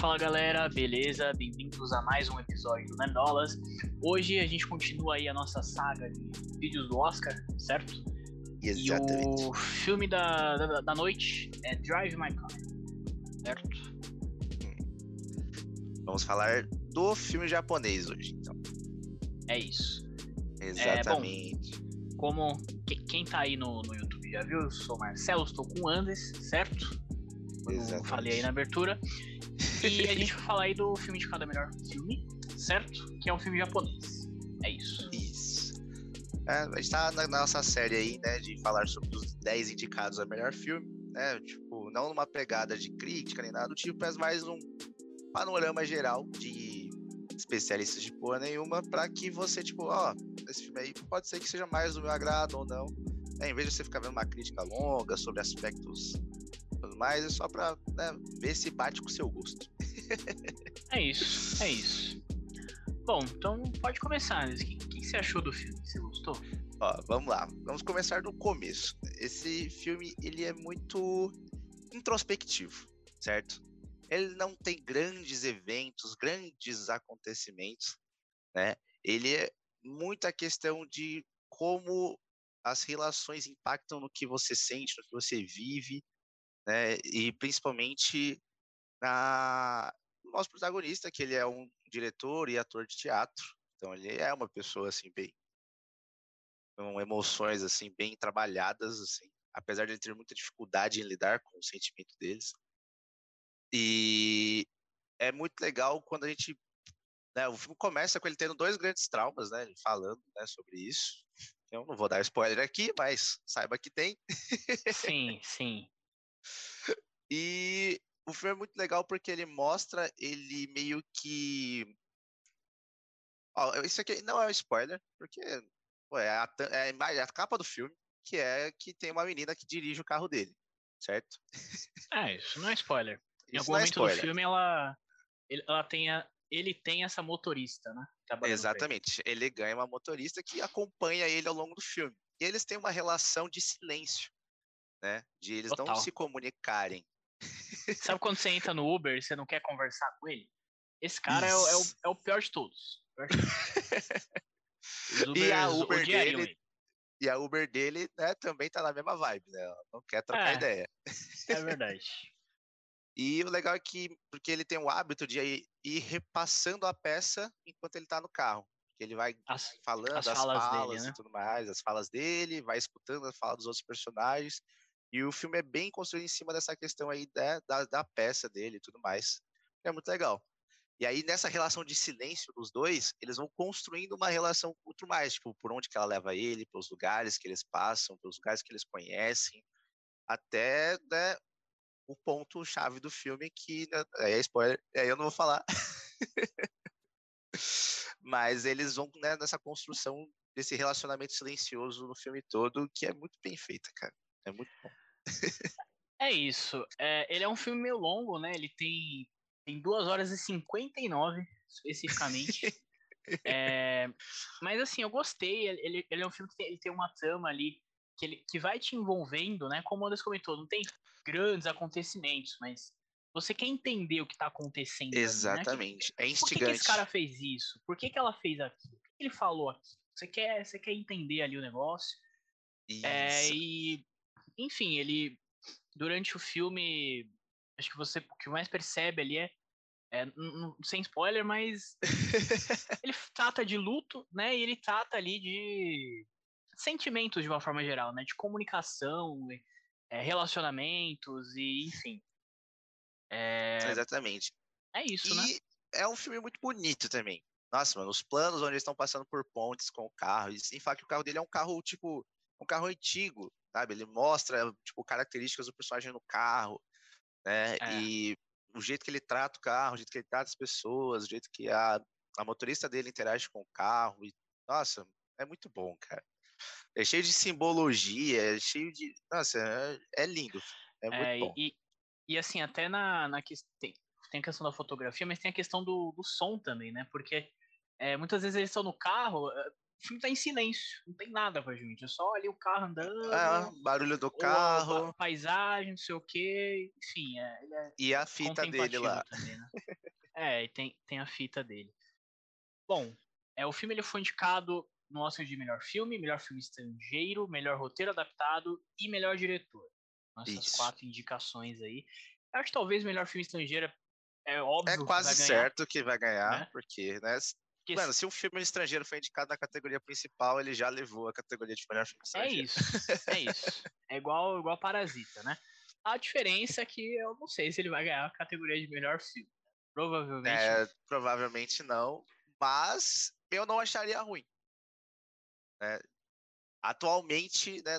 Fala galera, beleza? Bem-vindos a mais um episódio do Nerdolas. Hoje a gente continua aí a nossa saga de vídeos do Oscar, certo? Exatamente. E o filme da, da, da noite é Drive My Car, certo? Vamos falar do filme japonês hoje, então. É isso. Exatamente. Como que- quem tá aí no, no YouTube já viu, eu sou o Marcelo, estou com o Andes, certo? Como eu Exatamente. falei aí na abertura. E a gente vai falar aí do filme de cada melhor filme, certo? Que é um filme japonês. É isso. Isso. É, a gente tá na nossa série aí, né, de falar sobre os 10 indicados a melhor filme, né? Tipo, não numa pegada de crítica nem nada do tipo, mas mais um panorama geral de especialistas de porra nenhuma pra que você, tipo, ó, esse filme aí pode ser que seja mais do meu agrado ou não. né, em vez de você ficar vendo uma crítica longa sobre aspectos e tudo mais, é só pra né, ver se bate com o seu gosto. É isso. É isso. Bom, então pode começar. O que, que você achou do filme? Você gostou? Ó, vamos lá. Vamos começar do começo. Esse filme, ele é muito introspectivo, certo? Ele não tem grandes eventos, grandes acontecimentos, né? Ele é muita questão de como as relações impactam no que você sente, no que você vive, né? E principalmente na nosso protagonista, que ele é um diretor e ator de teatro. Então ele é uma pessoa assim bem com emoções assim bem trabalhadas assim, apesar de ele ter muita dificuldade em lidar com o sentimento deles. E é muito legal quando a gente né, o filme começa com ele tendo dois grandes traumas, né, ele falando, né, sobre isso. Eu não vou dar spoiler aqui, mas saiba que tem. Sim, sim. E o filme é muito legal porque ele mostra ele meio que. Ó, isso aqui não é um spoiler, porque é, a, é a é a capa do filme, que é que tem uma menina que dirige o carro dele, certo? É, isso não é spoiler. Em Isso algum é momento do spoiler. filme ela, ela tem a- ele tem essa motorista, né? pra ele. Exatamente. Ele ganha uma motorista que acompanha ele ao longo do filme. E eles têm uma relação de silêncio, né? De eles Total. não se comunicarem. Sabe quando você entra no Uber e você não quer conversar com ele? Esse cara é, o- é o, é o pior de todos. O pior de todos. Os E a Uber dele- ele. E a Uber dele, né, também tá na mesma vibe, né? Não quer trocar É. ideia. É verdade. E o legal é que, porque ele tem o hábito de ir, ir repassando a peça enquanto ele tá no carro. Ele vai As- falando as as, falas falas, dele, né? e tudo mais, as falas dele, vai escutando as falas dos outros personagens. E o filme é bem construído em cima dessa questão aí da, da, da peça dele e tudo mais. É muito legal. E aí, nessa relação de silêncio dos dois, eles vão construindo uma relação muito mais, tipo, por onde que ela leva ele, pelos lugares que eles passam, pelos lugares que eles conhecem, até né, o ponto-chave do filme que né, aí é spoiler, aí eu não vou falar. Mas eles vão né, nessa construção desse relacionamento silencioso no filme todo, que é muito bem feita, cara. É muito bom. É isso. É, ele é um filme meio longo, né? Ele tem, tem 2 horas e 59, especificamente. É, mas assim, eu gostei. Ele, ele é um filme que tem, ele tem uma trama ali que, ele, que vai te envolvendo, né? Como o Anderson comentou, não tem grandes acontecimentos, mas você quer entender o que tá acontecendo. ali, né? Exatamente. É Por que, que instigante. esse cara fez isso? Por que, que ela fez aquilo? O que que ele falou aqui? Você quer, você quer entender ali o negócio. É, Isso. e, enfim, ele, durante o filme, acho que você, o que mais percebe ali é, é, sem spoiler, mas ele trata de luto, né, e ele trata ali de sentimentos de uma forma geral, né, de comunicação, é, relacionamentos e, enfim. É, Exatamente. é isso, né? E é um filme muito bonito também. Nossa, mano, os planos onde eles estão passando por pontes com o carro, e que o carro dele é um carro, tipo, um carro antigo, sabe? Ele mostra, tipo, características do personagem no carro, né? É. E o jeito que ele trata o carro, o jeito que ele trata as pessoas, o jeito que a, a motorista dele interage com o carro. E, nossa, é muito bom, cara. É cheio de simbologia, é cheio de. Nossa, é, é lindo. É muito É, bom. e, e assim, até na, na questão. Tem, tem a questão da fotografia, mas tem a questão do, do som também, né? Porque é, muitas vezes eles estão no carro, é, o filme tá em silêncio, não tem nada pra gente. É só ali o carro andando, Ah, barulho do a carro pa- paisagem, não sei o quê. Enfim, é, é e a fita dele lá. também, né? É, tem, tem a fita dele. Bom, é, o filme ele foi indicado no Oscar de melhor filme, melhor filme estrangeiro, melhor roteiro adaptado e melhor diretor. Essas Isso. quatro indicações aí. Eu acho que talvez melhor filme estrangeiro é óbvio. É quase que certo que vai ganhar, né? porque, né? Porque Mano, se um filme estrangeiro foi indicado na categoria principal, ele já levou a categoria de melhor filme é estrangeiro. É isso, é isso. É igual, igual Parasita, né? A diferença é que eu não sei se ele vai ganhar a categoria de melhor filme. Provavelmente. É, provavelmente não, mas eu não acharia ruim. É, atualmente, né,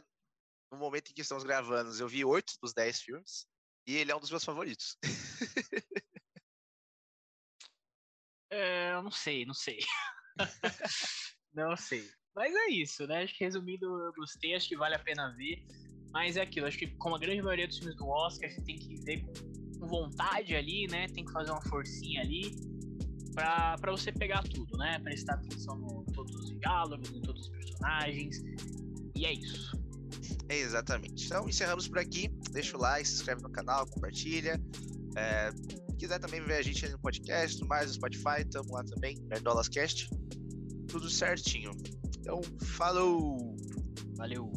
no momento em que estamos gravando, eu vi oito dos dez filmes e ele é um dos meus favoritos. é, eu não sei, não sei. não sei. Mas é isso, né? Acho que resumindo, eu gostei, acho que vale a pena ver. Mas é aquilo, acho que como a grande maioria dos filmes do Oscar, você tem que ver com vontade ali, né? Tem que fazer uma forcinha ali para você pegar tudo, né? Prestar atenção em todos os diálogos, em todos os personagens. E é isso. É exatamente. Então, encerramos por aqui. Deixa o like, se inscreve no canal, compartilha. É, quiser também ver a gente no podcast, no mais no Spotify, tamo lá também, Nerdolascast. Tudo certinho. Então, falou! Valeu!